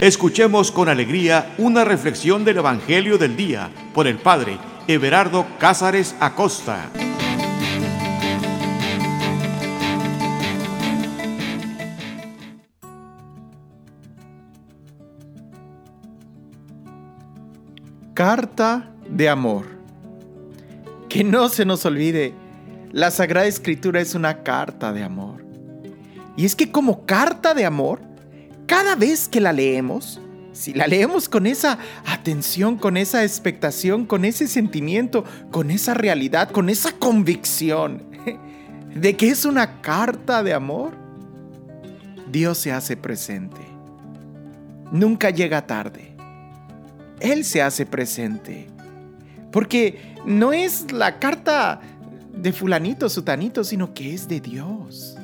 Escuchemos con alegría una reflexión del Evangelio del Día por el Padre Everardo Cázares Acosta. Carta de amor. Que no se nos olvide, la Sagrada Escritura es una carta de amor. Y es que como carta de amor, cada vez que la leemos, si la leemos con esa atención, con esa expectación, con ese sentimiento, con esa realidad, con esa convicción de que es una carta de amor, Dios se hace presente. Nunca llega tarde. Él se hace presente. Porque no es la carta de fulanito, sutanito, sino que es de Dios.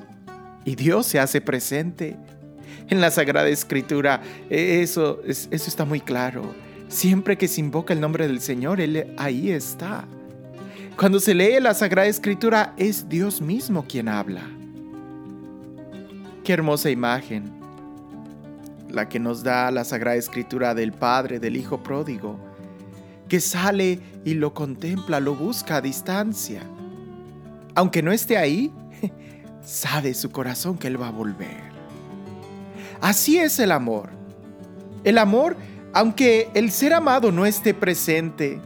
Y Dios se hace presente. En la Sagrada Escritura e, eso, eso está muy claro. Siempre que se invoca el nombre del Señor, Él ahí está. Cuando se lee la Sagrada Escritura, es Dios mismo quien habla. Qué hermosa imagen la que nos da la Sagrada Escritura del Padre, del Hijo pródigo, que sale y lo contempla, lo busca a distancia. Aunque no esté ahí, sabe su corazón que Él va a volver. Así es el amor. El amor, aunque el ser amado no esté presente,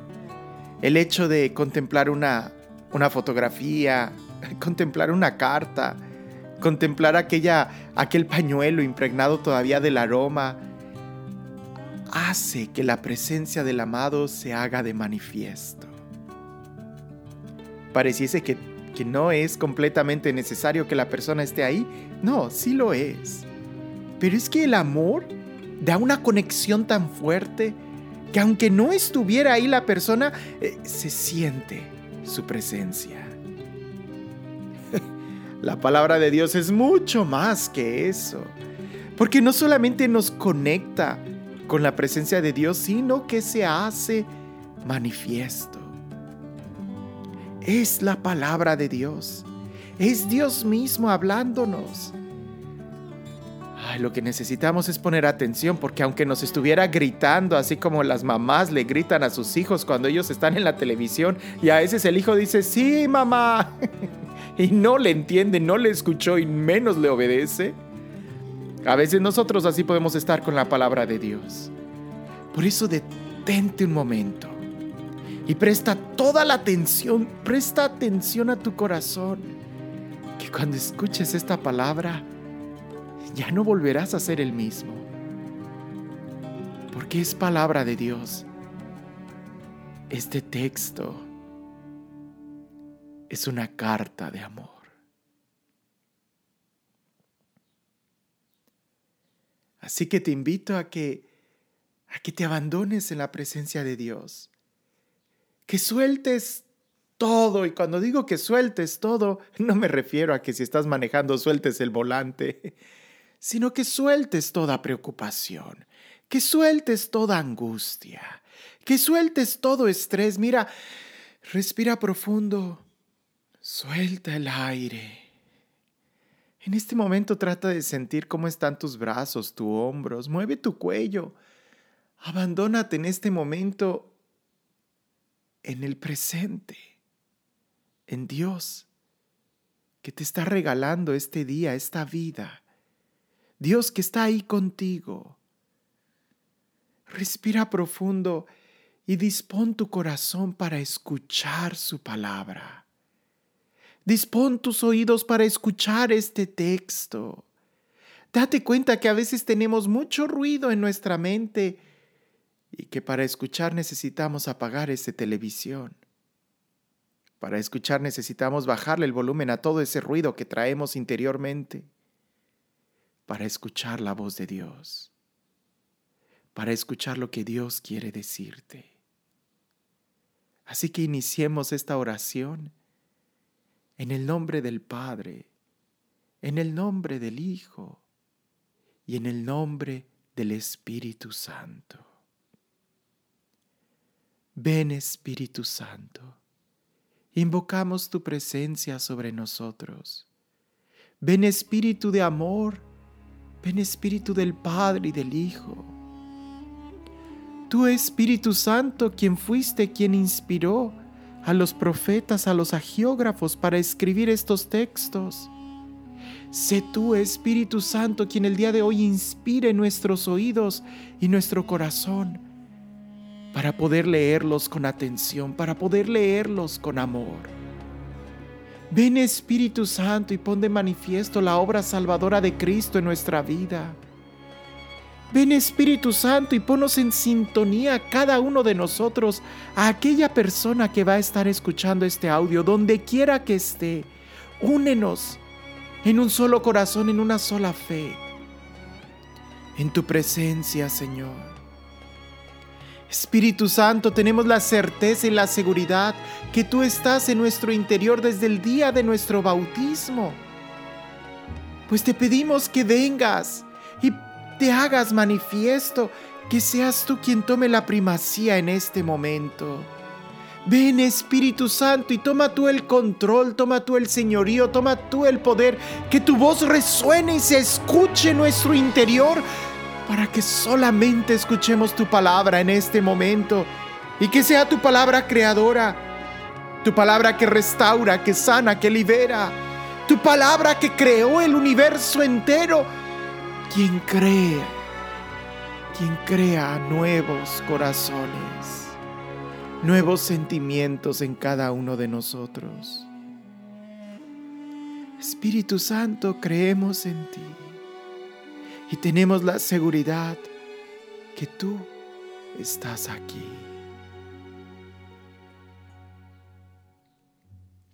el hecho de contemplar una, una fotografía, contemplar una carta, contemplar aquella, aquel pañuelo impregnado todavía del aroma, hace que la presencia del amado se haga de manifiesto. Pareciese que, que no es completamente necesario que la persona esté ahí. No, sí lo es. Pero es que el amor da una conexión tan fuerte que aunque no estuviera ahí la persona, eh, se siente su presencia. La palabra de Dios es mucho más que eso. Porque no solamente nos conecta con la presencia de Dios, sino que se hace manifiesto. Es la palabra de Dios. Es Dios mismo hablándonos. Lo que necesitamos es poner atención porque aunque nos estuviera gritando, así como las mamás le gritan a sus hijos cuando ellos están en la televisión, y a veces el hijo dice, sí, mamá. y no le entiende, no le escuchó y menos le obedece, a veces nosotros así podemos estar con la palabra de Dios. Por eso detente un momento y presta toda la atención, presta atención a tu corazón, que cuando escuches esta palabra ya no volverás a ser el mismo, porque es palabra de Dios. Este texto es una carta de amor. Así que te invito a que a que te abandones en la presencia de Dios. Que sueltes todo y cuando digo que sueltes todo, no me refiero a que si estás manejando sueltes el volante, sino que sueltes toda preocupación, que sueltes toda angustia, que sueltes todo estrés. Mira, respira profundo. Suelta el aire. En este momento trata de sentir cómo están tus brazos, tus hombros, mueve tu cuello. Abandónate en este momento en el presente, en Dios, que te está regalando este día, esta vida. Dios que está ahí contigo. Respira profundo y dispón tu corazón para escuchar su palabra. Dispón tus oídos para escuchar este texto. Date cuenta que a veces tenemos mucho ruido en nuestra mente y que para escuchar necesitamos apagar esa televisión. Para escuchar necesitamos bajarle el volumen a todo ese ruido que traemos interiormente. Para escuchar la voz de Dios. Para escuchar lo que Dios quiere decirte. Así que iniciemos esta oración en el nombre del Padre, en el nombre del Hijo y en el nombre del Espíritu Santo. Ven Espíritu Santo, invocamos tu presencia sobre nosotros. Ven Espíritu de amor, ven Espíritu del Padre y del Hijo. Tú Espíritu Santo, quien fuiste quien inspiró a los profetas, a los agiógrafos para escribir estos textos. Sé tú, Espíritu Santo, quien el día de hoy inspire nuestros oídos y nuestro corazón para poder leerlos con atención, para poder leerlos con amor. Ven Espíritu Santo y pon de manifiesto la obra salvadora de Cristo en nuestra vida. Ven Espíritu Santo y ponos en sintonía cada uno de nosotros a aquella persona que va a estar escuchando este audio, donde quiera que esté. Únenos en un solo corazón, en una sola fe. En tu presencia, Señor. Espíritu Santo, tenemos la certeza y la seguridad que tú estás en nuestro interior desde el día de nuestro bautismo. Pues te pedimos que vengas y te hagas manifiesto, que seas tú quien tome la primacía en este momento. Ven Espíritu Santo y toma tú el control, toma tú el señorío, toma tú el poder, que tu voz resuene y se escuche en nuestro interior para que solamente escuchemos tu palabra en este momento y que sea tu palabra creadora, tu palabra que restaura, que sana, que libera, tu palabra que creó el universo entero, quien crea, quien crea nuevos corazones, nuevos sentimientos en cada uno de nosotros. Espíritu Santo, creemos en ti y tenemos la seguridad que tú estás aquí.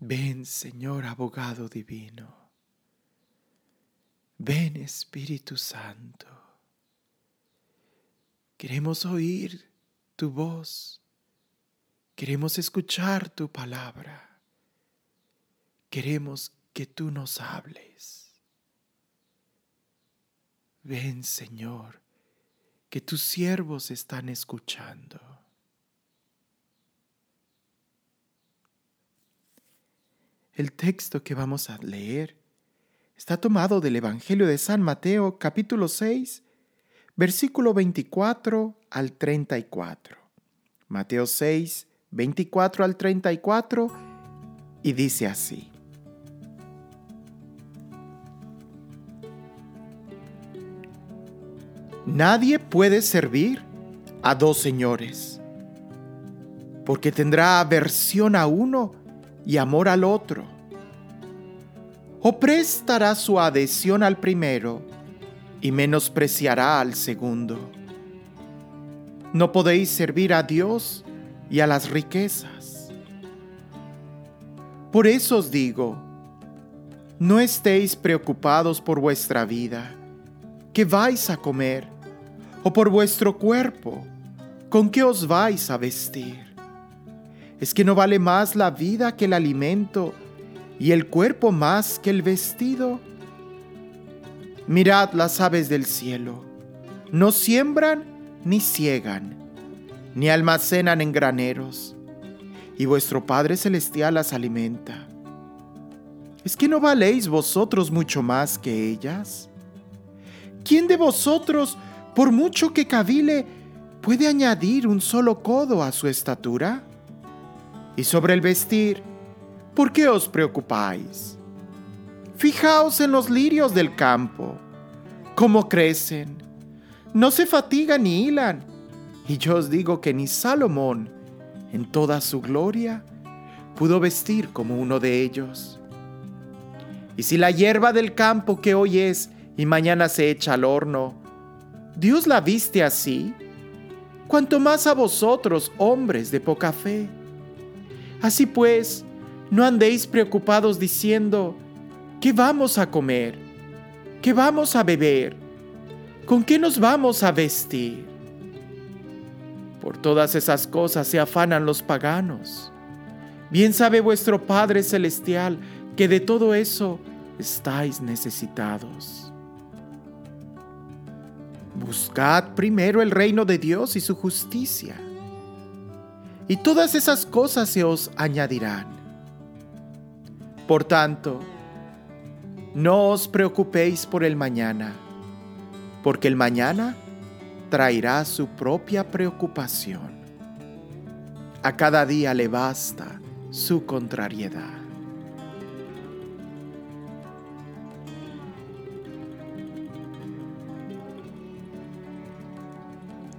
Ven, Señor abogado divino. Ven, Espíritu Santo. Queremos oír tu voz. Queremos escuchar tu palabra. Queremos que tú nos hables. Ven, Señor, que tus siervos están escuchando. El texto que vamos a leer está tomado del Evangelio de San Mateo capítulo 6, versículo 24 al 34. Mateo 6, 24 al 34 y dice así. Nadie puede servir a dos señores, porque tendrá aversión a uno y amor al otro. O prestará su adhesión al primero y menospreciará al segundo. No podéis servir a Dios y a las riquezas. Por eso os digo, no estéis preocupados por vuestra vida, que vais a comer o por vuestro cuerpo, ¿con qué os vais a vestir? ¿Es que no vale más la vida que el alimento y el cuerpo más que el vestido? Mirad las aves del cielo, no siembran ni ciegan, ni almacenan en graneros, y vuestro Padre Celestial las alimenta. ¿Es que no valéis vosotros mucho más que ellas? ¿Quién de vosotros por mucho que cavile, puede añadir un solo codo a su estatura? Y sobre el vestir, ¿por qué os preocupáis? Fijaos en los lirios del campo, cómo crecen, no se fatigan ni hilan. Y yo os digo que ni Salomón, en toda su gloria, pudo vestir como uno de ellos. Y si la hierba del campo que hoy es y mañana se echa al horno, Dios la viste así, cuanto más a vosotros, hombres de poca fe. Así pues, no andéis preocupados diciendo, ¿qué vamos a comer? ¿Qué vamos a beber? ¿Con qué nos vamos a vestir? Por todas esas cosas se afanan los paganos. Bien sabe vuestro Padre Celestial que de todo eso estáis necesitados. Buscad primero el reino de Dios y su justicia, y todas esas cosas se os añadirán. Por tanto, no os preocupéis por el mañana, porque el mañana traerá su propia preocupación. A cada día le basta su contrariedad.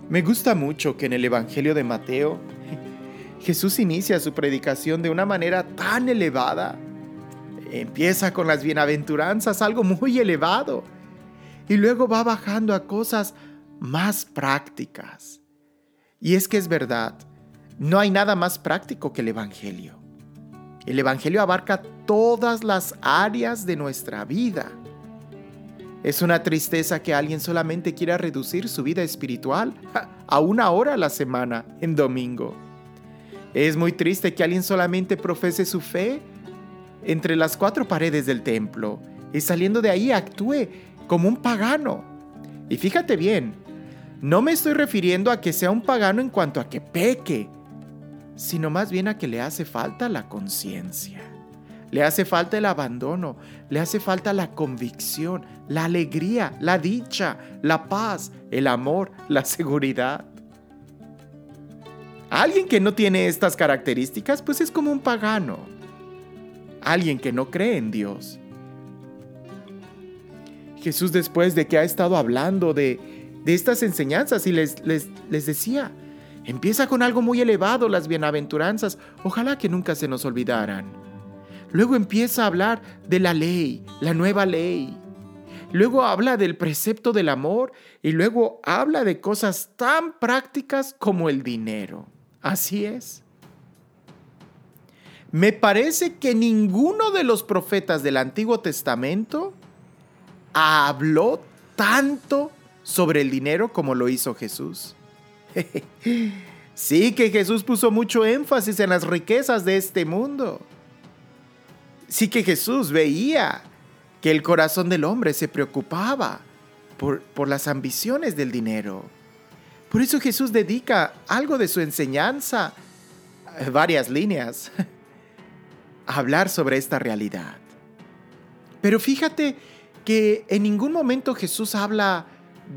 Me gusta mucho que en el Evangelio de Mateo Jesús inicia su predicación de una manera tan elevada. Empieza con las bienaventuranzas, algo muy elevado, y luego va bajando a cosas más prácticas. Y es que es verdad, no hay nada más práctico que el Evangelio. El Evangelio abarca todas las áreas de nuestra vida. Es una tristeza que alguien solamente quiera reducir su vida espiritual a una hora a la semana en domingo. Es muy triste que alguien solamente profese su fe entre las cuatro paredes del templo y saliendo de ahí actúe como un pagano. Y fíjate bien, no me estoy refiriendo a que sea un pagano en cuanto a que peque, sino más bien a que le hace falta la conciencia. Le hace falta el abandono, le hace falta la convicción, la alegría, la dicha, la paz, el amor, la seguridad. Alguien que no tiene estas características, pues es como un pagano. Alguien que no cree en Dios. Jesús después de que ha estado hablando de, estas enseñanzas y les, decía, empieza con algo muy elevado, las bienaventuranzas, ojalá que nunca se nos olvidaran Luego empieza a hablar de la ley, la nueva ley. Luego habla del precepto del amor y luego habla de cosas tan prácticas como el dinero. Así es. Me parece que ninguno de los profetas del Antiguo Testamento habló tanto sobre el dinero como lo hizo Jesús. sí que Jesús puso mucho énfasis en las riquezas de este mundo sí que Jesús veía que el corazón del hombre se preocupaba por, por las ambiciones del dinero. Por eso Jesús dedica algo de su enseñanza, varias líneas, a hablar sobre esta realidad. Pero fíjate que en ningún momento Jesús habla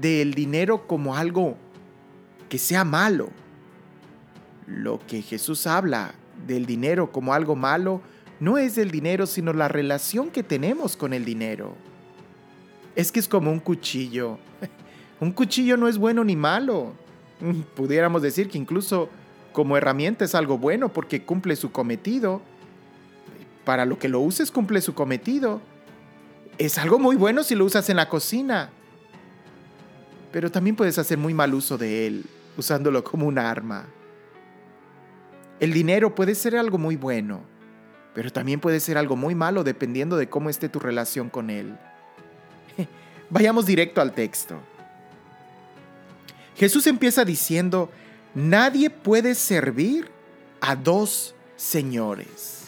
del dinero como algo que sea malo. Lo que Jesús habla del dinero como algo malo no es el dinero, sino la relación que tenemos con el dinero. Es que es como un cuchillo. Un cuchillo no es bueno ni malo. Mm, pudiéramos decir que incluso como herramienta es algo bueno porque cumple su cometido. Para lo que lo uses cumple su cometido. Es algo muy bueno si lo usas en la cocina. Pero también puedes hacer muy mal uso de él, usándolo como un arma. El dinero puede ser algo muy bueno, pero también puede ser algo muy malo dependiendo de cómo esté tu relación con Él. Vayamos directo al texto. Jesús empieza diciendo, nadie puede servir a dos señores.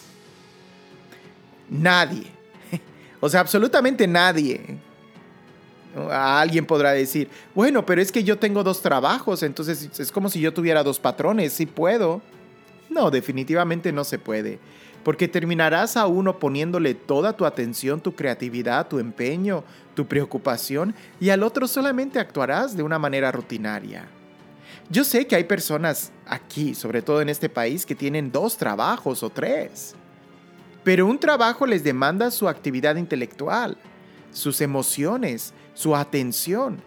Nadie. O sea, absolutamente nadie. Alguien podrá decir, bueno, pero es que yo tengo dos trabajos, entonces es como si yo tuviera dos patrones, sí puedo. No, definitivamente no se puede porque terminarás a uno poniéndole toda tu atención, tu creatividad, tu empeño, tu preocupación, y al otro solamente actuarás de una manera rutinaria. Yo sé que hay personas aquí, sobre todo en este país, que tienen dos trabajos o tres, pero un trabajo les demanda su actividad intelectual, sus emociones, su atención.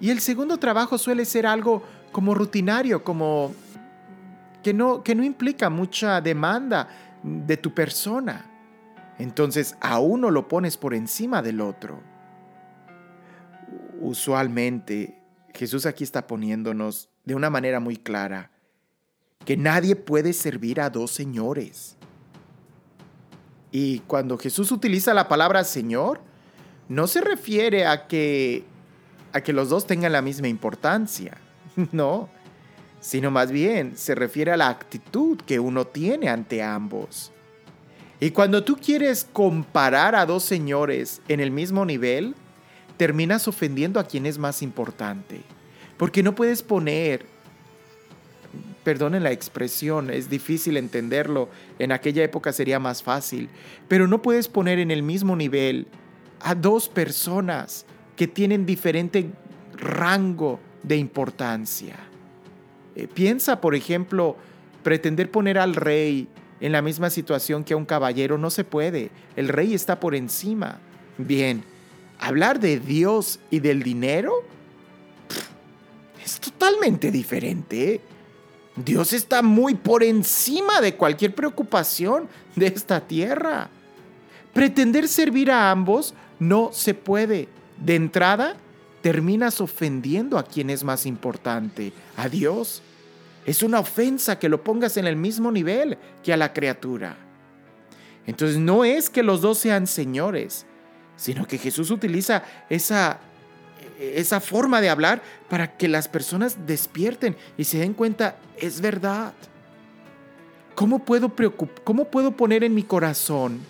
Y el segundo trabajo suele ser algo como rutinario, como que no, que no implica mucha demanda de tu persona. Entonces a uno lo pones por encima del otro. Usualmente Jesús aquí está poniéndonos de una manera muy clara que nadie puede servir a dos señores. Y cuando Jesús utiliza la palabra Señor, no se refiere a que a que los dos tengan la misma importancia. No, sino más bien se refiere a la actitud que uno tiene ante ambos. Y cuando tú quieres comparar a dos señores en el mismo nivel, terminas ofendiendo a quien es más importante. Porque no puedes poner, perdonen la expresión, es difícil entenderlo, en aquella época sería más fácil, pero no puedes poner en el mismo nivel a dos personas que tienen diferente rango de importancia. Eh, piensa, por ejemplo, pretender poner al rey en la misma situación que a un caballero no se puede. El rey está por encima. Bien, hablar de Dios y del dinero es totalmente diferente. Dios está muy por encima de cualquier preocupación de esta tierra. Pretender servir a ambos no se puede. De entrada, terminas ofendiendo a quien es más importante, a Dios. Es una ofensa que lo pongas en el mismo nivel que a la criatura. Entonces no es que los dos sean señores, sino que Jesús utiliza esa, esa forma de hablar para que las personas despierten y se den cuenta, es verdad. ¿Cómo puedo, ¿Cómo puedo poner en mi corazón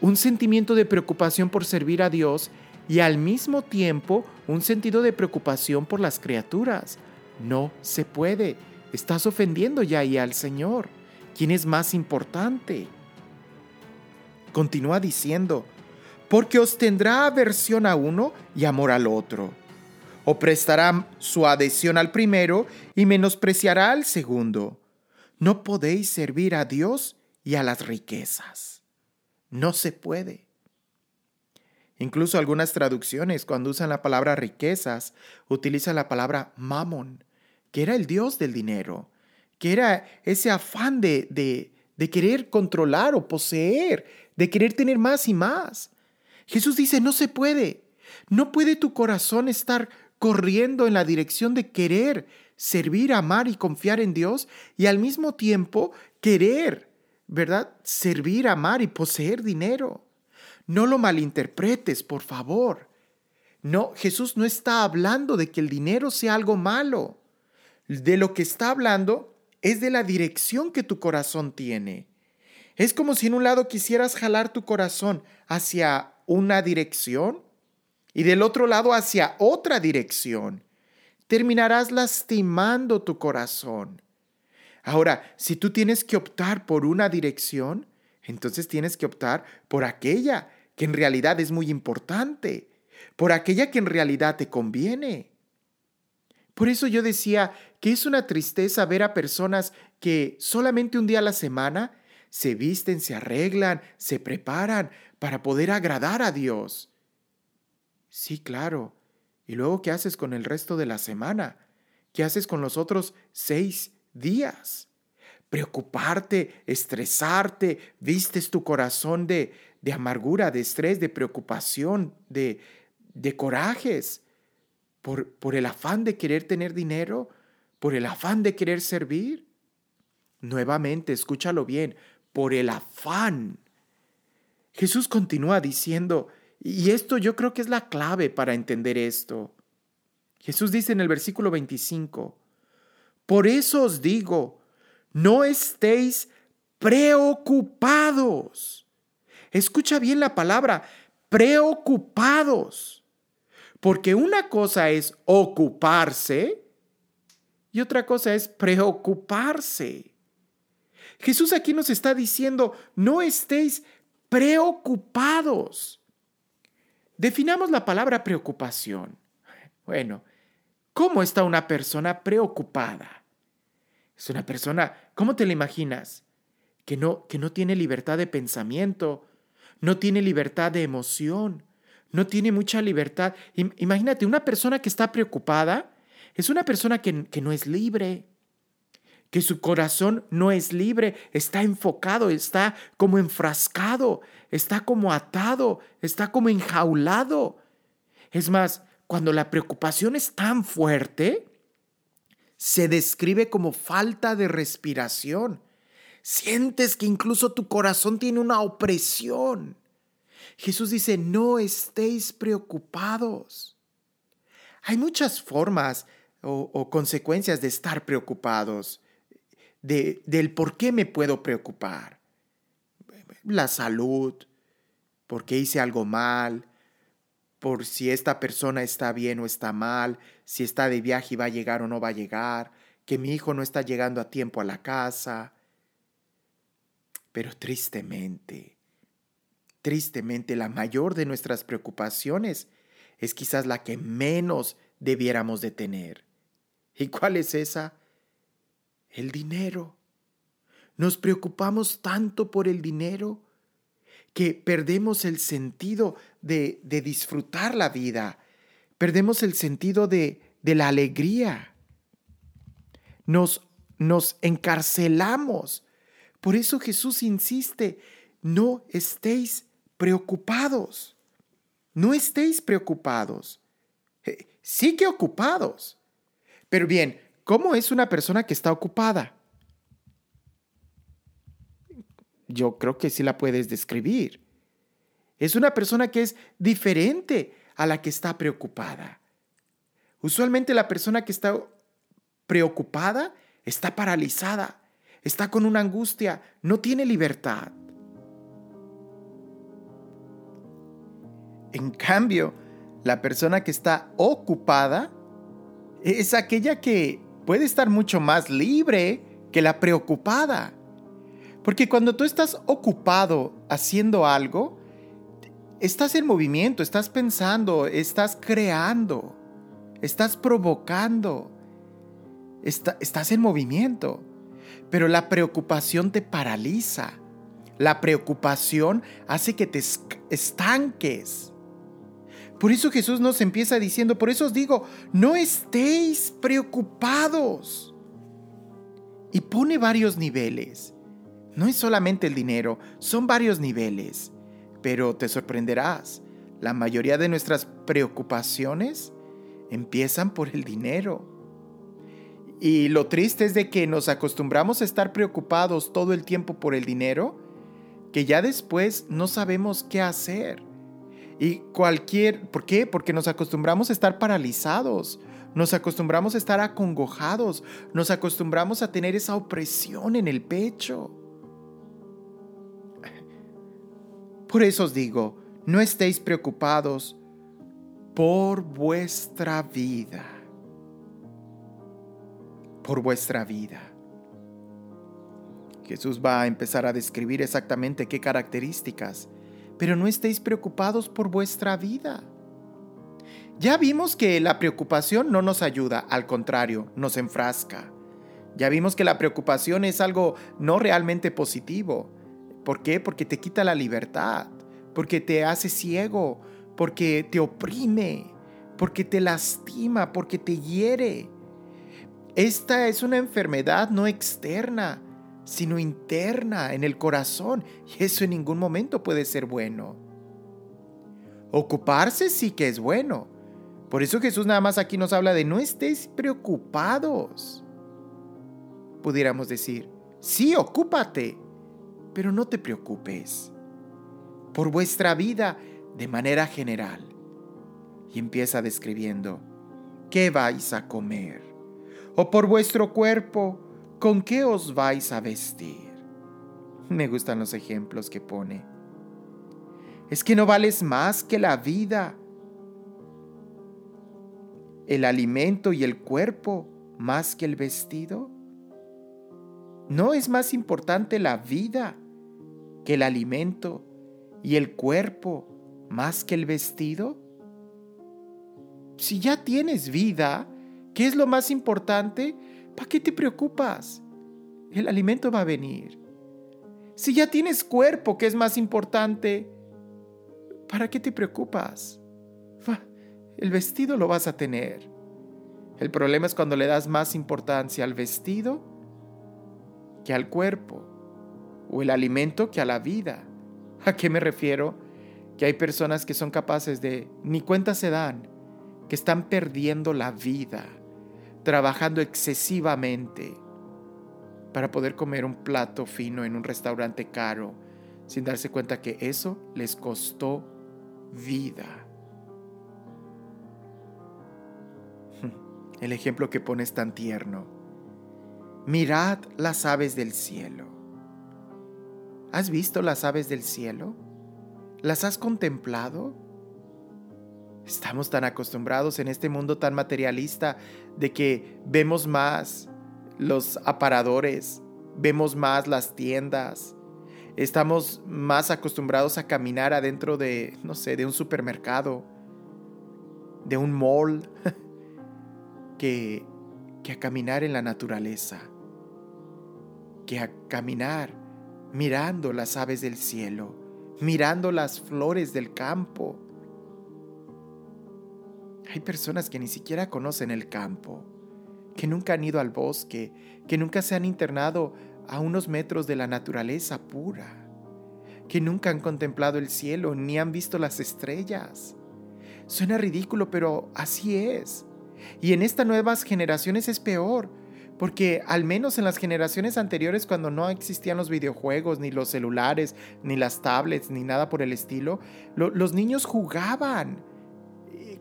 un sentimiento de preocupación por servir a Dios y al mismo tiempo un sentido de preocupación por las criaturas? No se puede. Estás ofendiendo ya ahí al Señor. ¿Quién es más importante? Continúa diciendo, porque os tendrá aversión a uno y amor al otro. O prestará su adhesión al primero y menospreciará al segundo. No podéis servir a Dios y a las riquezas. No se puede. Incluso algunas traducciones, cuando usan la palabra riquezas, utilizan la palabra mamón, que era el dios del dinero, que era ese afán de, de, de querer controlar o poseer, de querer tener más y más. Jesús dice, no se puede. No puede tu corazón estar corriendo en la dirección de querer servir, amar y confiar en Dios y al mismo tiempo querer, ¿verdad? Servir, amar y poseer dinero. No lo malinterpretes, por favor. No, Jesús no está hablando de que el dinero sea algo malo. De lo que está hablando es de la dirección que tu corazón tiene. Es como si en un lado quisieras jalar tu corazón hacia una dirección y del otro lado hacia otra dirección. Terminarás lastimando tu corazón. Ahora, si tú tienes que optar por una dirección, entonces tienes que optar por aquella que en realidad es muy importante, por aquella que en realidad te conviene. Por eso yo decía que es una tristeza ver a personas que solamente un día a la semana se visten, se arreglan, se preparan para poder agradar a Dios. Sí, claro. ¿Y luego qué haces con el resto de la semana? ¿Qué haces con los otros seis días? Preocuparte, estresarte, vistes tu corazón de, de amargura, de estrés, de preocupación, de, de corajes, por, el afán de querer tener dinero, por el afán de querer servir. Nuevamente, escúchalo bien, por el afán. Jesús continúa diciendo, y esto yo creo que es la clave para entender esto. Jesús dice en el versículo 25, por eso os digo, no estéis preocupados. Escucha bien la palabra, preocupados. Porque una cosa es ocuparse y otra cosa es preocuparse. Jesús aquí nos está diciendo, no estéis preocupados. Definamos la palabra preocupación. Bueno, ¿cómo está una persona preocupada? Es una persona, ¿cómo te la imaginas? Que no, que no tiene libertad de pensamiento, no tiene libertad de emoción, no tiene mucha libertad. Imagínate, una persona que está preocupada es una persona que, que no es libre, que su corazón no es libre, está enfocado, está como enfrascado, está como atado, está como enjaulado. Es más, cuando la preocupación es tan fuerte, se describe como falta de respiración. Sientes que incluso tu corazón tiene una opresión. Jesús dice, no estéis preocupados. Hay muchas formas o, consecuencias de estar preocupados del por qué me puedo preocupar. La salud, porque hice algo mal, por si esta persona está bien o está mal, si está de viaje y va a llegar o no va a llegar, que mi hijo no está llegando a tiempo a la casa. Pero tristemente, tristemente la mayor de nuestras preocupaciones es quizás la que menos debiéramos de tener. ¿Y cuál es esa? El dinero. Nos preocupamos tanto por el dinero que perdemos el sentido de, de disfrutar la vida, perdemos el sentido de, de la alegría. Nos, nos encarcelamos. Por eso Jesús insiste, no estéis preocupados. No estéis preocupados. Eh, sí que ocupados. Pero bien, ¿cómo es una persona que está ocupada? Yo creo que sí la puedes describir. Es una persona que es diferente a la que está preocupada. Usualmente la persona que está preocupada está paralizada, está con una angustia, no tiene libertad. En cambio, la persona que está ocupada es aquella que puede estar mucho más libre que la preocupada. Porque cuando tú estás ocupado haciendo algo, estás en movimiento, estás pensando, estás creando, estás provocando, estás en movimiento. Pero la preocupación te paraliza. La preocupación hace que te estanques. Por eso Jesús nos empieza diciendo, por eso os digo, no estéis preocupados. Y pone varios niveles. No es solamente el dinero, son varios niveles. Pero te sorprenderás, la mayoría de nuestras preocupaciones empiezan por el dinero. Y lo triste es de que nos acostumbramos a estar preocupados todo el tiempo por el dinero, que ya después no sabemos qué hacer. Y cualquier, ¿por qué? Porque nos acostumbramos a estar paralizados, nos acostumbramos a estar acongojados, nos acostumbramos a tener esa opresión en el pecho. Por eso os digo, no estéis preocupados por vuestra vida. Por vuestra vida. Jesús va a empezar a describir exactamente qué características pero no estéis preocupados por vuestra vida. Ya vimos que la preocupación no nos ayuda, al contrario, nos enfrasca. Ya vimos que la preocupación es algo no realmente positivo. ¿Por qué? Porque te quita la libertad, porque te hace ciego, porque te oprime, porque te lastima, porque te hiere. Esta es una enfermedad no externa, sino interna, en el corazón, y eso en ningún momento puede ser bueno. Ocuparse sí que es bueno. Por eso Jesús nada más aquí nos habla de no estéis preocupados. Pudiéramos decir, sí, ocúpate, pero no te preocupes. Por vuestra vida de manera general. Y empieza describiendo, ¿qué vais a comer? O por vuestro cuerpo, ¿Con qué os vais a vestir? Me gustan los ejemplos que pone. Es que no vales más que la vida, el alimento y el cuerpo más que el vestido. ¿No es más importante la vida que el alimento y el cuerpo más que el vestido? Si ya tienes vida, ¿qué es lo más importante? ¿Para qué te preocupas? El alimento va a venir. Si ya tienes cuerpo, que es más importante, ¿para qué te preocupas? El vestido lo vas a tener. El problema es cuando le das más importancia al vestido que al cuerpo, o el alimento que a la vida. ¿A qué me refiero? Que hay personas que son capaces de, ni cuenta se dan, que están perdiendo la vida trabajando excesivamente para poder comer un plato fino en un restaurante caro sin darse cuenta que eso les costó vida. El ejemplo que pones tan tierno. Mirad las aves del cielo. ¿Has visto las aves del cielo? ¿Las has contemplado? Estamos tan acostumbrados en este mundo tan materialista de que vemos más los aparadores, vemos más las tiendas, estamos más acostumbrados a caminar adentro de, no sé, de un supermercado, de un mall, que, a caminar en la naturaleza, que a caminar mirando las aves del cielo, mirando las flores del campo. Hay personas que ni siquiera conocen el campo, que nunca han ido al bosque, que nunca se han internado a unos metros de la naturaleza pura, que nunca han contemplado el cielo ni han visto las estrellas. Suena ridículo, pero así es. Y en estas nuevas generaciones es peor, porque al menos en las generaciones anteriores, cuando no existían los videojuegos, ni los celulares, ni las tablets, ni nada por el estilo, los niños jugaban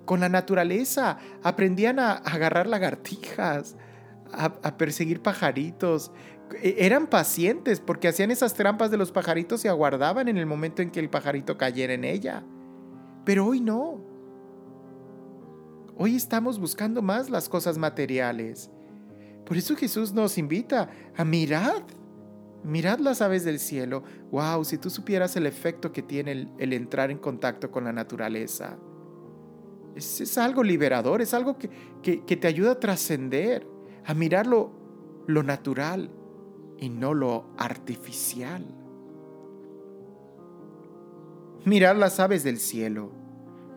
con la naturaleza, aprendían a, agarrar lagartijas, a, perseguir pajaritos. E, eran pacientes porque hacían esas trampas de los pajaritos y aguardaban en el momento en que el pajarito cayera en ella. Pero hoy no. Hoy estamos buscando más las cosas materiales. Por eso Jesús nos invita a mirar. Mirad las aves del cielo. Wow, si tú supieras el efecto que tiene el, entrar en contacto con la naturaleza. Es, algo liberador, es algo que, te ayuda a trascender, a mirar lo, lo natural y no lo artificial. Mirad las aves del cielo.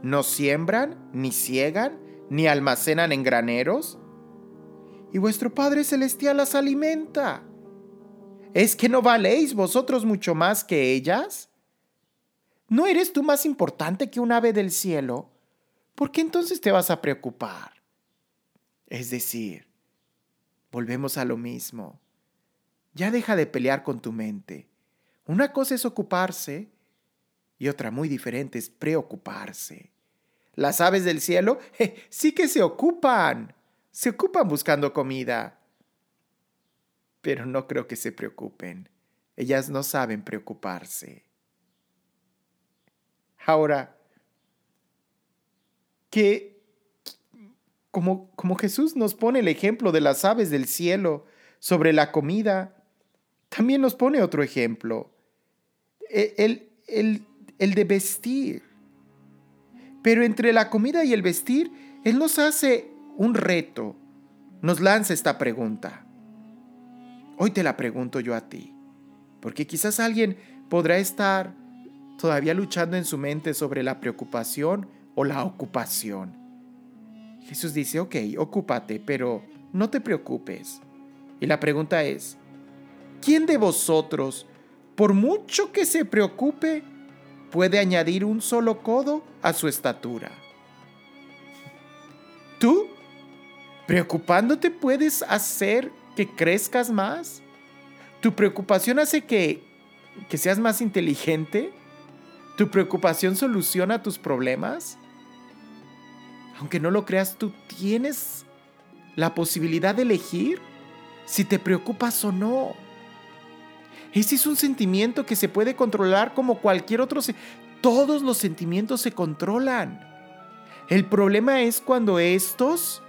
No siembran, ni ciegan, ni almacenan en graneros, y vuestro Padre Celestial las alimenta. ¿Es que no valéis vosotros mucho más que ellas? ¿No eres tú más importante que un ave del cielo? ¿Por qué entonces te vas a preocupar? Es decir, volvemos a lo mismo. Ya deja de pelear con tu mente. Una cosa es ocuparse y otra muy diferente es preocuparse. Las aves del cielo sí que se ocupan se ocupan buscando comida. Pero no creo que se preocupen. Ellas no saben preocuparse. Ahora, que como, como Jesús nos pone el ejemplo de las aves del cielo sobre la comida, también nos pone otro ejemplo, e, el, el, el de vestir. Pero entre la comida y el vestir, Él nos hace un reto, nos lanza esta pregunta. Hoy te la pregunto yo a ti, porque quizás alguien podrá estar todavía luchando en su mente sobre la preocupación o la ocupación. Jesús dice, ok, ocúpate, pero no te preocupes. Y la pregunta es, ¿quién de vosotros, por mucho que se preocupe, puede añadir un solo codo a su estatura? ¿Tú? Preocupándote puedes hacer que crezcas más. Tu preocupación hace que, que seas más inteligente. Tu preocupación soluciona tus problemas. Aunque no lo creas, tú tienes la posibilidad de elegir si te preocupas o no. Ese es un sentimiento que se puede controlar como cualquier otro. Todos los sentimientos se controlan. El problema es cuando estos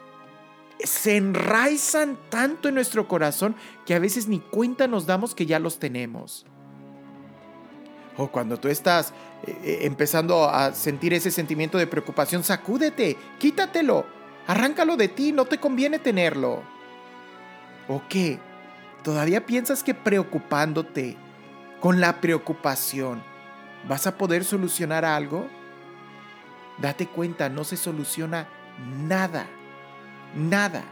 se enraizan tanto en nuestro corazón que a veces ni cuenta nos damos que ya los tenemos. O cuando tú estás eh, eh, empezando a sentir ese sentimiento de preocupación, sacúdete, quítatelo, arráncalo de ti, no te conviene tenerlo. ¿O qué? ¿Todavía piensas que preocupándote con la preocupación vas a poder solucionar algo? Date cuenta, no se soluciona nada nada.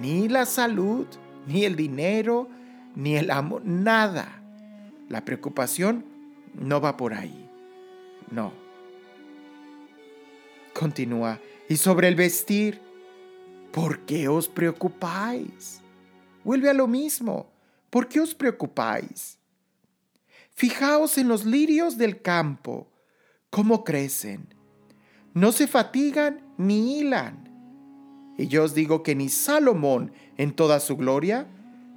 Ni la salud, ni el dinero, ni el amor, nada. La preocupación no va por ahí. No. Continúa. Y sobre el vestir, ¿por qué os preocupáis? Vuelve a lo mismo. ¿Por qué os preocupáis? Fijaos en los lirios del campo, cómo crecen. No se fatigan ni hilan. Y yo os digo que ni Salomón en toda su gloria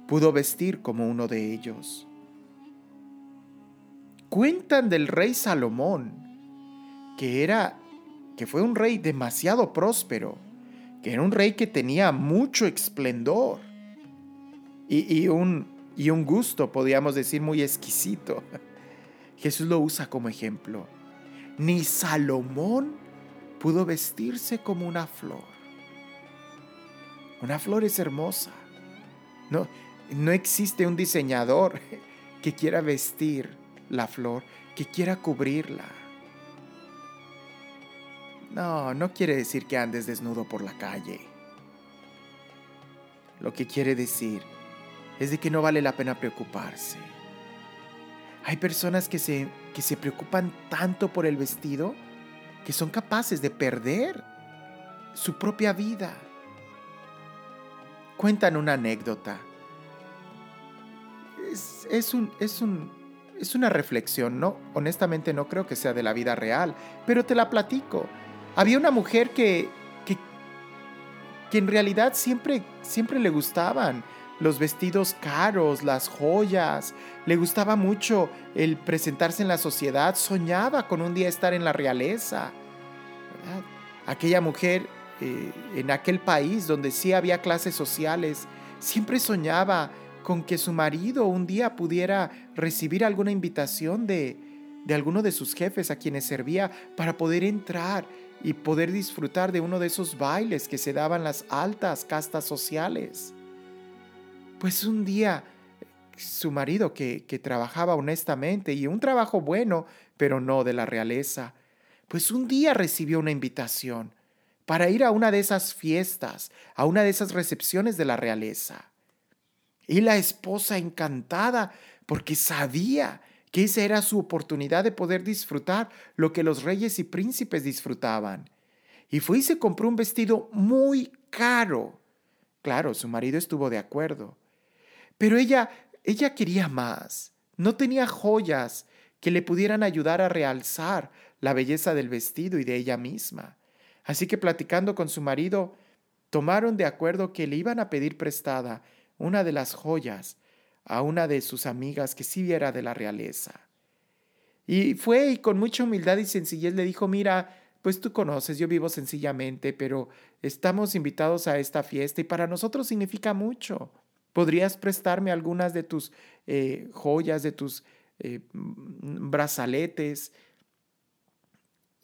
pudo vestir como uno de ellos. Cuentan del rey Salomón, que era que fue un rey demasiado próspero, que era un rey que tenía mucho esplendor y, y, un, y un gusto, podríamos decir, muy exquisito. Jesús lo usa como ejemplo. Ni Salomón pudo vestirse como una flor. Una flor es hermosa. No, no existe un diseñador que quiera vestir la flor, que quiera cubrirla. No, no quiere decir que andes desnudo por la calle. Lo que quiere decir es de que no vale la pena preocuparse. Hay personas que se, que se preocupan tanto por el vestido que son capaces de perder su propia vida. Cuentan una anécdota. Es, un, es, un, es una reflexión, ¿no? Honestamente no creo que sea de la vida real, pero te la platico. Había una mujer que, que, que en realidad siempre, siempre le gustaban los vestidos caros, las joyas, le gustaba mucho el presentarse en la sociedad, soñaba con un día estar en la realeza. Aquella mujer eh, en aquel país donde sí había clases sociales, siempre soñaba con que su marido un día pudiera recibir alguna invitación de, de alguno de sus jefes a quienes servía para poder entrar y poder disfrutar de uno de esos bailes que se daban las altas castas sociales. Pues un día su marido que, que trabajaba honestamente y un trabajo bueno, pero no de la realeza, pues un día recibió una invitación para ir a una de esas fiestas, a una de esas recepciones de la realeza. Y la esposa encantada porque sabía que esa era su oportunidad de poder disfrutar lo que los reyes y príncipes disfrutaban. Y fue y se compró un vestido muy caro. Claro, su marido estuvo de acuerdo. Pero ella, ella quería más. No tenía joyas que le pudieran ayudar a realzar la belleza del vestido y de ella misma. Así que platicando con su marido, tomaron de acuerdo que le iban a pedir prestada una de las joyas a una de sus amigas que sí era de la realeza. Y fue y con mucha humildad y sencillez le dijo, mira, pues tú conoces, yo vivo sencillamente, pero estamos invitados a esta fiesta y para nosotros significa mucho. ¿Podrías prestarme algunas de tus eh, joyas, de tus eh, brazaletes,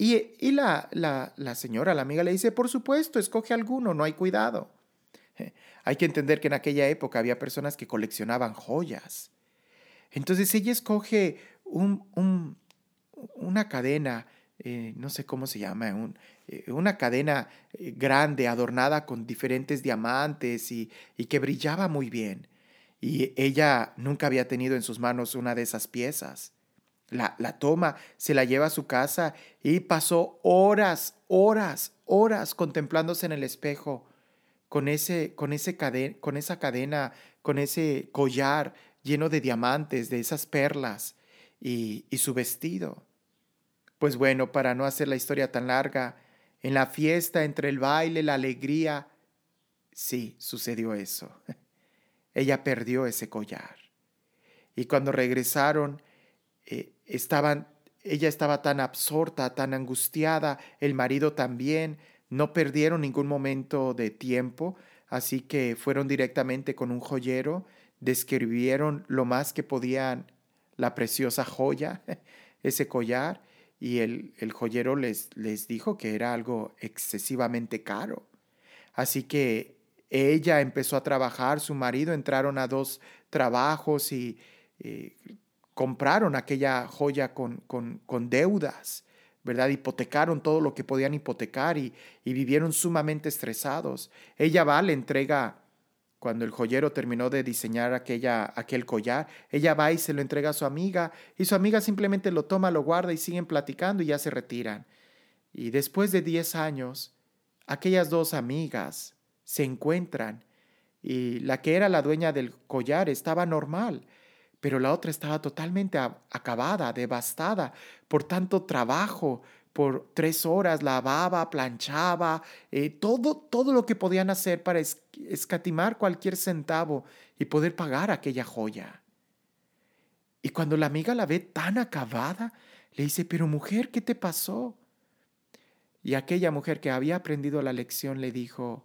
y, la, la, señora, la amiga, le dice, por supuesto, escoge alguno, no hay cuidado. Hay que entender que en aquella época había personas que coleccionaban joyas. Entonces ella escoge un, una cadena, eh, no sé cómo se llama, eh, una cadena eh, grande, adornada con diferentes diamantes y, y que brillaba muy bien. Y ella nunca había tenido en sus manos una de esas piezas la, toma, se la lleva a su casa y pasó horas, horas, horas contemplándose en el espejo con, ese, con, ese con esa cadena, con ese collar lleno de diamantes, de esas perlas y, y su vestido. Pues bueno, para no hacer la historia tan larga, en la fiesta, entre el baile, la alegría, sí, sucedió eso. Ella perdió ese collar. Y cuando regresaron, eh, estaban, ella estaba tan absorta, tan angustiada, el marido también, no perdieron ningún momento de tiempo, así que fueron directamente con un joyero, describieron lo más que podían la preciosa joya, ese collar, y el, el joyero les, les dijo que era algo excesivamente caro. Así que ella empezó a trabajar, su marido entraron a dos trabajos y eh, compraron aquella joya con, con, deudas, ¿verdad? Hipotecaron todo lo que podían hipotecar y, vivieron sumamente estresados. Ella va, le entrega, cuando el joyero terminó de diseñar aquella, aquel collar, ella va y se lo entrega a su amiga y su amiga simplemente lo toma, lo guarda y siguen platicando y ya se retiran. Y después de 10 años, aquellas dos amigas se encuentran y la que era la dueña del collar estaba normal pero la otra estaba totalmente acabada, devastada por tanto trabajo, por tres horas lavaba, planchaba, eh, todo, todo lo que podían hacer para escatimar cualquier centavo y poder pagar aquella joya. Y cuando la amiga la ve tan acabada, le dice, pero mujer, ¿qué te pasó? Y aquella mujer que había aprendido la lección le dijo,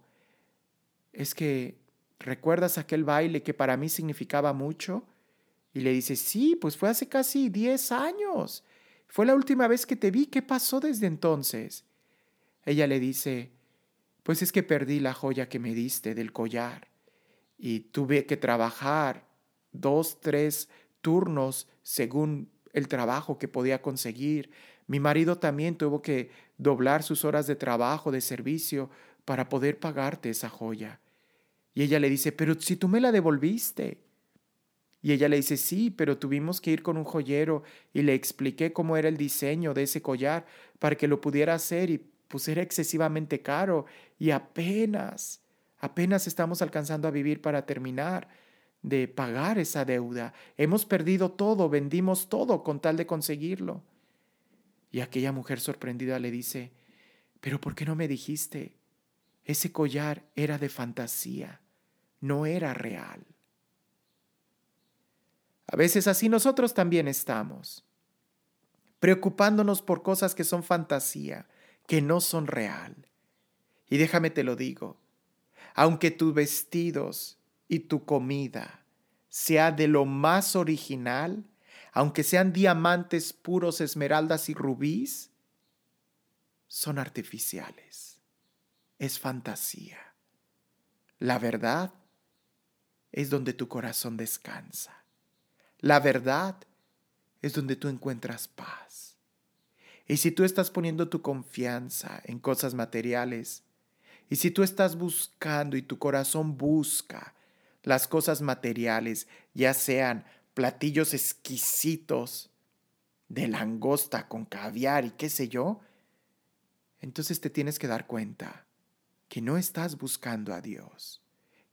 es que, ¿recuerdas aquel baile que para mí significaba mucho? Y le dice, sí, pues fue hace casi 10 años. Fue la última vez que te vi. ¿Qué pasó desde entonces? Ella le dice, Pues es que perdí la joya que me diste del collar y tuve que trabajar dos, tres turnos según el trabajo que podía conseguir. Mi marido también tuvo que doblar sus horas de trabajo, de servicio, para poder pagarte esa joya. Y ella le dice, pero si tú me la devolviste. Y ella le dice, sí, pero tuvimos que ir con un joyero y le expliqué cómo era el diseño de ese collar para que lo pudiera hacer y pues era excesivamente caro y apenas, apenas estamos alcanzando a vivir para terminar de pagar esa deuda. Hemos perdido todo, vendimos todo con tal de conseguirlo. Y aquella mujer sorprendida le dice, pero ¿por qué no me dijiste? Ese collar era de fantasía, no era real. A veces así nosotros también estamos, preocupándonos por cosas que son fantasía, que no son real. Y déjame te lo digo, aunque tus vestidos y tu comida sea de lo más original, aunque sean diamantes puros, esmeraldas y rubíes, son artificiales. Es fantasía. La verdad es donde tu corazón descansa. La verdad es donde tú encuentras paz. Y si tú estás poniendo tu confianza en cosas materiales, y si tú estás buscando y tu corazón busca las cosas materiales, ya sean platillos exquisitos de langosta con caviar y qué sé yo, entonces te tienes que dar cuenta que no estás buscando a Dios,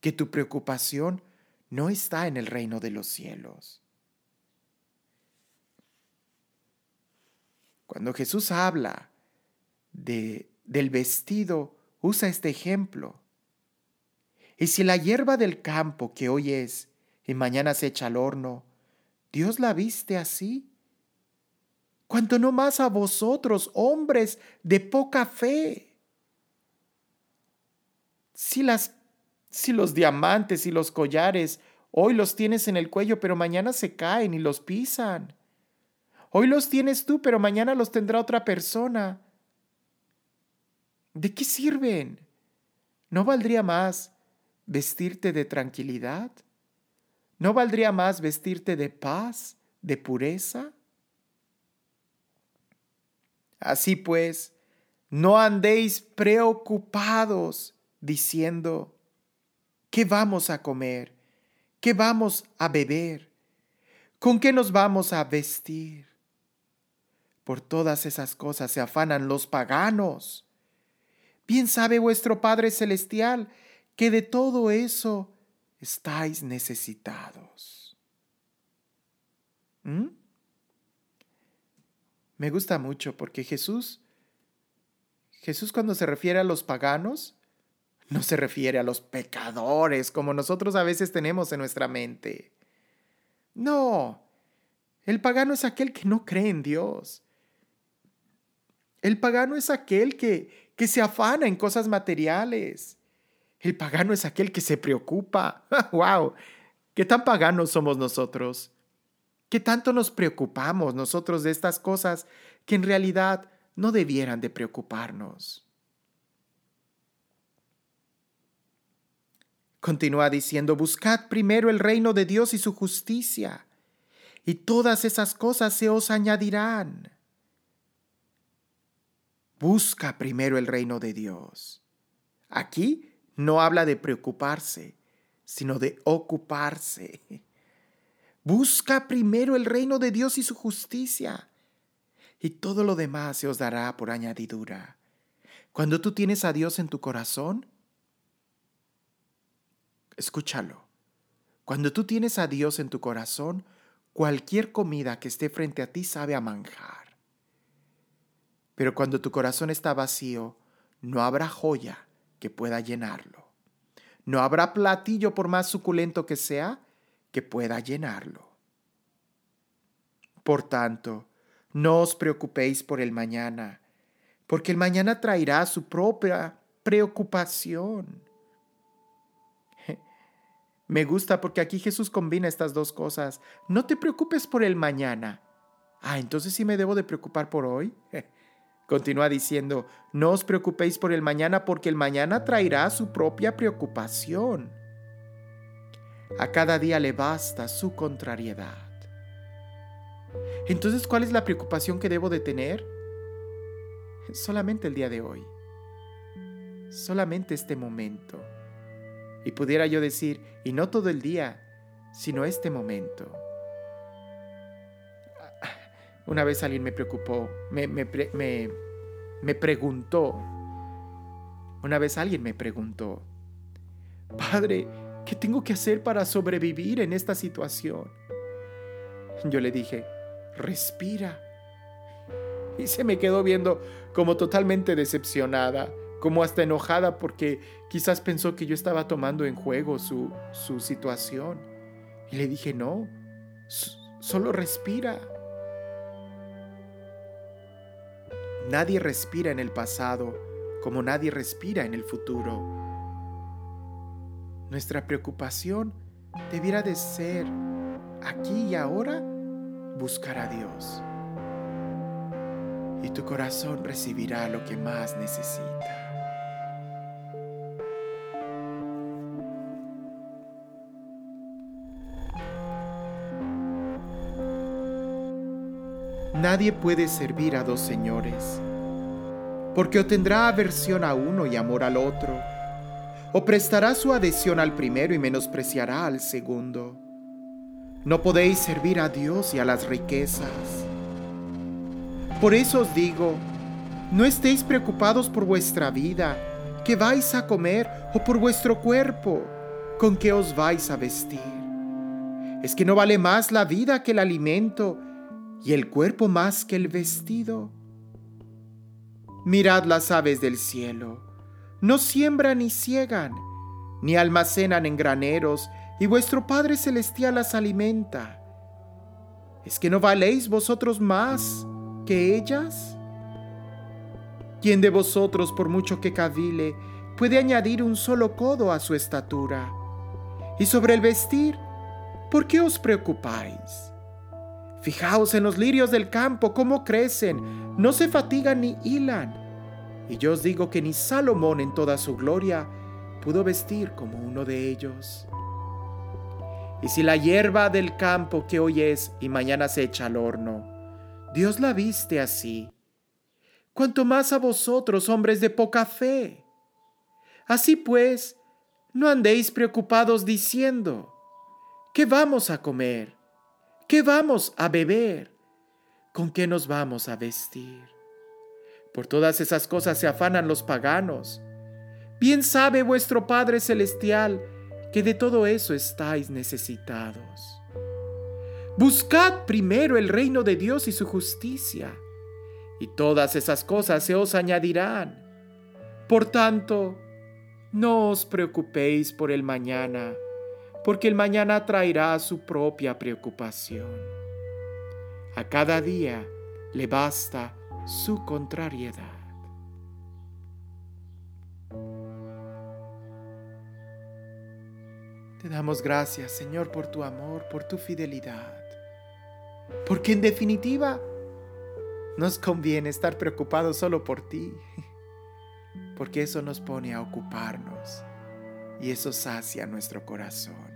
que tu preocupación no está en el reino de los cielos. Cuando Jesús habla de, del vestido, usa este ejemplo. Y si la hierba del campo que hoy es y mañana se echa al horno, Dios la viste así. Cuanto no más a vosotros, hombres de poca fe. Si, las, si los diamantes y los collares hoy los tienes en el cuello, pero mañana se caen y los pisan. Hoy los tienes tú, pero mañana los tendrá otra persona. ¿De qué sirven? ¿No valdría más vestirte de tranquilidad? ¿No valdría más vestirte de paz, de pureza? Así pues, no andéis preocupados diciendo, ¿qué vamos a comer? ¿Qué vamos a beber? ¿Con qué nos vamos a vestir? Por todas esas cosas se afanan los paganos. Bien sabe vuestro Padre Celestial que de todo eso estáis necesitados. ¿Mm? Me gusta mucho porque Jesús, Jesús cuando se refiere a los paganos, no se refiere a los pecadores como nosotros a veces tenemos en nuestra mente. No, el pagano es aquel que no cree en Dios, el pagano es aquel que, que se afana en cosas materiales. El pagano es aquel que se preocupa. ¡Wow! ¿Qué tan paganos somos nosotros? ¿Qué tanto nos preocupamos nosotros de estas cosas que en realidad no debieran de preocuparnos? Continúa diciendo, buscad primero el reino de Dios y su justicia, y todas esas cosas se os añadirán. Busca primero el reino de Dios. Aquí no habla de preocuparse, sino de ocuparse. Busca primero el reino de Dios y su justicia, y todo lo demás se os dará por añadidura. Cuando tú tienes a Dios en tu corazón, escúchalo. Cuando tú tienes a Dios en tu corazón, cualquier comida que esté frente a ti sabe a manjar. Pero cuando tu corazón está vacío, no habrá joya que pueda llenarlo. No habrá platillo, por más suculento que sea, que pueda llenarlo. Por tanto, no os preocupéis por el mañana, porque el mañana traerá su propia preocupación. Me gusta porque aquí Jesús combina estas dos cosas. No te preocupes por el mañana. Ah, entonces sí me debo de preocupar por hoy. Continúa diciendo, no os preocupéis por el mañana porque el mañana traerá su propia preocupación. A cada día le basta su contrariedad. Entonces, ¿cuál es la preocupación que debo de tener? Solamente el día de hoy. Solamente este momento. Y pudiera yo decir, y no todo el día, sino este momento. Una vez alguien me preocupó, me, me, me, preguntó, una vez alguien me preguntó, Padre, ¿qué tengo que hacer para sobrevivir en esta situación? Yo le dije, respira. Y se me quedó viendo como totalmente decepcionada, como hasta enojada porque quizás pensó que yo estaba tomando en juego su, su situación. Y le dije, no, solo respira. Nadie respira en el pasado como nadie respira en el futuro. Nuestra preocupación debiera de ser, aquí y ahora, buscar a Dios. Y tu corazón recibirá lo que más necesita. Nadie puede servir a dos señores, porque tendrá aversión a uno y amor al otro, o prestará su adhesión al primero y menospreciará al segundo. No podéis servir a Dios y a las riquezas. Por eso os digo, no estéis preocupados por vuestra vida, que vais a comer, o por vuestro cuerpo, con que os vais a vestir. Es que no vale más la vida que el alimento, y el cuerpo más que el vestido. Mirad las aves del cielo, no siembran ni ciegan, ni almacenan en graneros, y vuestro Padre Celestial las alimenta. ¿Es que no valéis vosotros más que ellas? ¿Quién de vosotros, por mucho que cavile, puede añadir un solo codo a su estatura? Y sobre el vestir, ¿por qué os preocupáis? Fijaos en los lirios del campo, cómo crecen, no se fatigan ni hilan. Y yo os digo que ni Salomón en toda su gloria pudo vestir como uno de ellos. Y si la hierba del campo que hoy es y mañana se echa al horno, Dios la viste así, cuanto más a vosotros, hombres de poca fe. Así pues, no andéis preocupados diciendo, ¿qué vamos a comer? ¿Qué vamos a beber? ¿Con qué nos vamos a vestir? Por todas esas cosas se afanan los paganos. Bien sabe vuestro Padre Celestial que de todo eso estáis necesitados. Buscad primero el reino de Dios y su justicia, y todas esas cosas se os añadirán. Por tanto, no os preocupéis por el mañana porque el mañana traerá su propia preocupación. A cada día le basta su contrariedad. Te damos gracias, Señor, por tu amor, por tu fidelidad. Porque en definitiva, nos conviene estar preocupados solo por ti. Porque eso nos pone a ocuparnos y eso sacia nuestro corazón.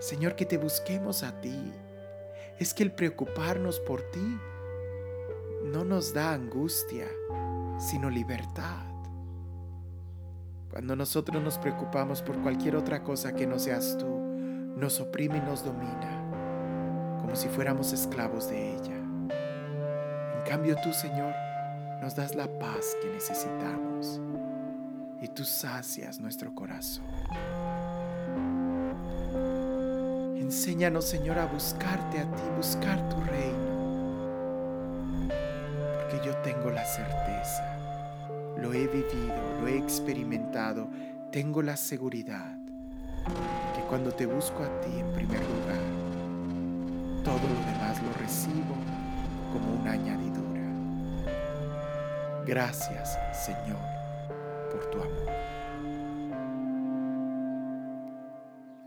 Señor, que te busquemos a ti. Es que el preocuparnos por ti no nos da angustia, sino libertad. Cuando nosotros nos preocupamos por cualquier otra cosa que no seas tú, nos oprime y nos domina, como si fuéramos esclavos de ella. En cambio tú, Señor, nos das la paz que necesitamos y tú sacias nuestro corazón. Enséñanos, Señor, a buscarte a ti, buscar tu reino. Porque yo tengo la certeza, lo he vivido, lo he experimentado, tengo la seguridad que cuando te busco a ti en primer lugar, todo lo demás lo recibo como una añadidura. Gracias, Señor, por tu amor.